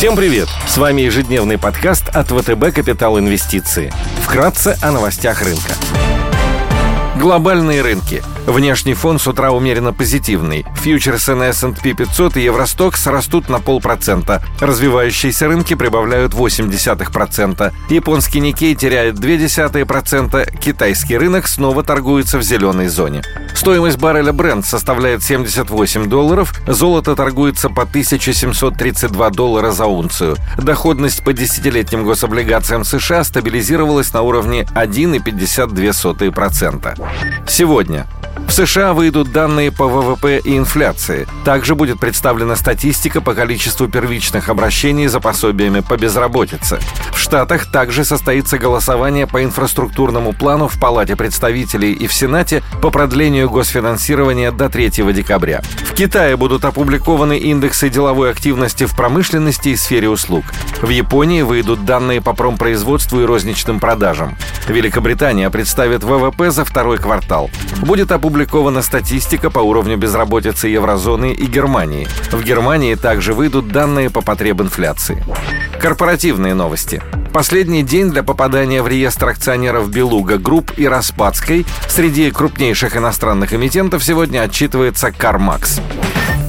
Всем привет! С вами ежедневный подкаст от ВТБ «Капитал Инвестиции». Вкратце о новостях рынка. Глобальные рынки. Внешний фон с утра умеренно позитивный. Фьючерсы на S&P 500 и Евростокс растут на полпроцента. Развивающиеся рынки прибавляют 0,8%. Японский Никей теряет 0,2%. Китайский рынок снова торгуется в зеленой зоне. Стоимость барреля Brent составляет 78 долларов, золото торгуется по 1732 доллара за унцию. Доходность по десятилетним гособлигациям США стабилизировалась на уровне 1,52%. Сегодня в США выйдут данные по ВВП и инфляции. Также будет представлена статистика по количеству первичных обращений за пособиями по безработице. В Штатах также состоится голосование по инфраструктурному плану в Палате представителей и в Сенате по продлению госфинансирования до 3 декабря. В Китае будут опубликованы индексы деловой активности в промышленности и сфере услуг. В Японии выйдут данные по промпроизводству и розничным продажам. Великобритания представит ВВП за второй квартал. Будет опубликована статистика по уровню безработицы еврозоны и Германии. В Германии также выйдут данные по потреб инфляции. Корпоративные новости. Последний день для попадания в реестр акционеров Beluga Group и Распадской среди крупнейших иностранных эмитентов сегодня отчитывается CarMax.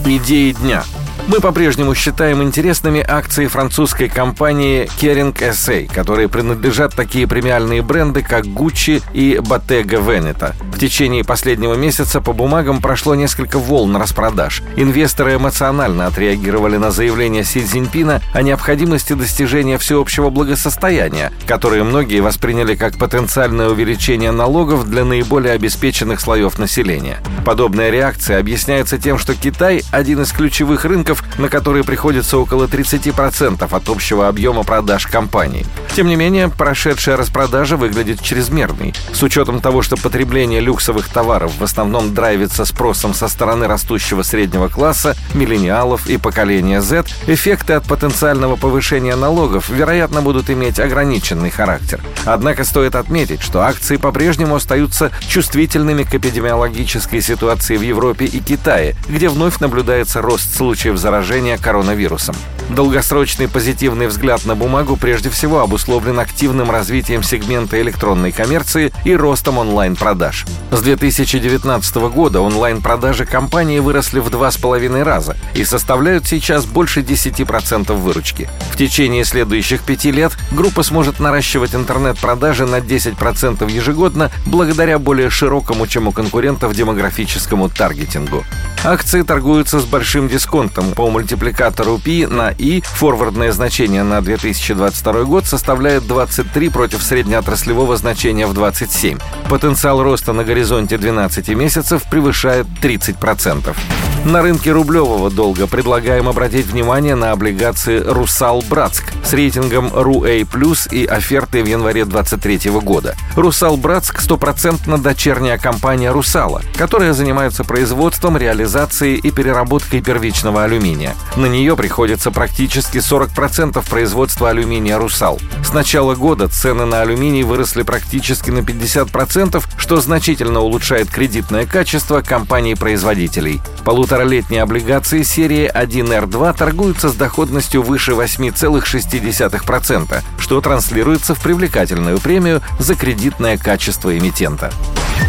Идеи дня – мы по-прежнему считаем интересными акции французской компании Kering SA, которой принадлежат такие премиальные бренды, как Gucci и Bottega Veneta. Течение последнего месяца по бумагам прошло несколько волн распродаж. Инвесторы эмоционально отреагировали на заявление Си Цзиньпина о необходимости достижения всеобщего благосостояния, которые многие восприняли как потенциальное увеличение налогов для наиболее обеспеченных слоев населения. Подобная реакция объясняется тем, что Китай – один из ключевых рынков на которые приходится около 30% от общего объема продаж компании. Тем не менее, прошедшая распродажа выглядит чрезмерной. С учетом того, что потребление люксовых товаров в основном драйвится спросом со стороны растущего среднего класса, миллениалов и поколения Z, эффекты от потенциального повышения налогов, вероятно, будут иметь ограниченный характер. Однако стоит отметить, что акции по-прежнему остаются чувствительными к эпидемиологической ситуации в Европе и Китае, где вновь наблюдается рост случаев заражения коронавирусом. Долгосрочный позитивный взгляд на бумагу прежде всего обусловлен активным развитием сегмента электронной коммерции и ростом онлайн-продаж. С 2019 года онлайн-продажи компании выросли в два с половиной раза и составляют сейчас больше 10% выручки. В течение следующих пяти лет группа сможет наращивать интернет-продажи на 10% ежегодно благодаря более широкому, чем у конкурентов, демографическому таргетингу. Акции торгуются с большим дисконтом по мультипликатору P на I. Форвардное значение на 2022 год составляет 23 против среднеотраслевого значения в 27. Потенциал роста на горизонте 12 месяцев превышает 30%. На рынке рублевого долга предлагаем обратить внимание на облигации «Русал Братск» с рейтингом RUA+, и офертой в январе 2023 года. «Русал Братск» — стопроцентно дочерняя компания «Русала», которая занимается производством, реализацией и переработкой первичного алюминия. На нее приходится практически 40% производства алюминия «Русал». С начала года цены на алюминий выросли практически на 50%, что значительно улучшает кредитное качество компаний-производителей. Полутора Полуторалетние облигации серии 1R2 торгуются с доходностью выше 8,6%, что транслируется в привлекательную премию за кредитное качество эмитента.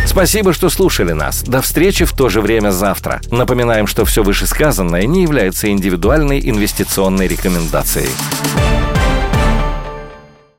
Спасибо, что слушали нас. До встречи в то же время завтра. Напоминаем, что все вышесказанное не является индивидуальной инвестиционной рекомендацией.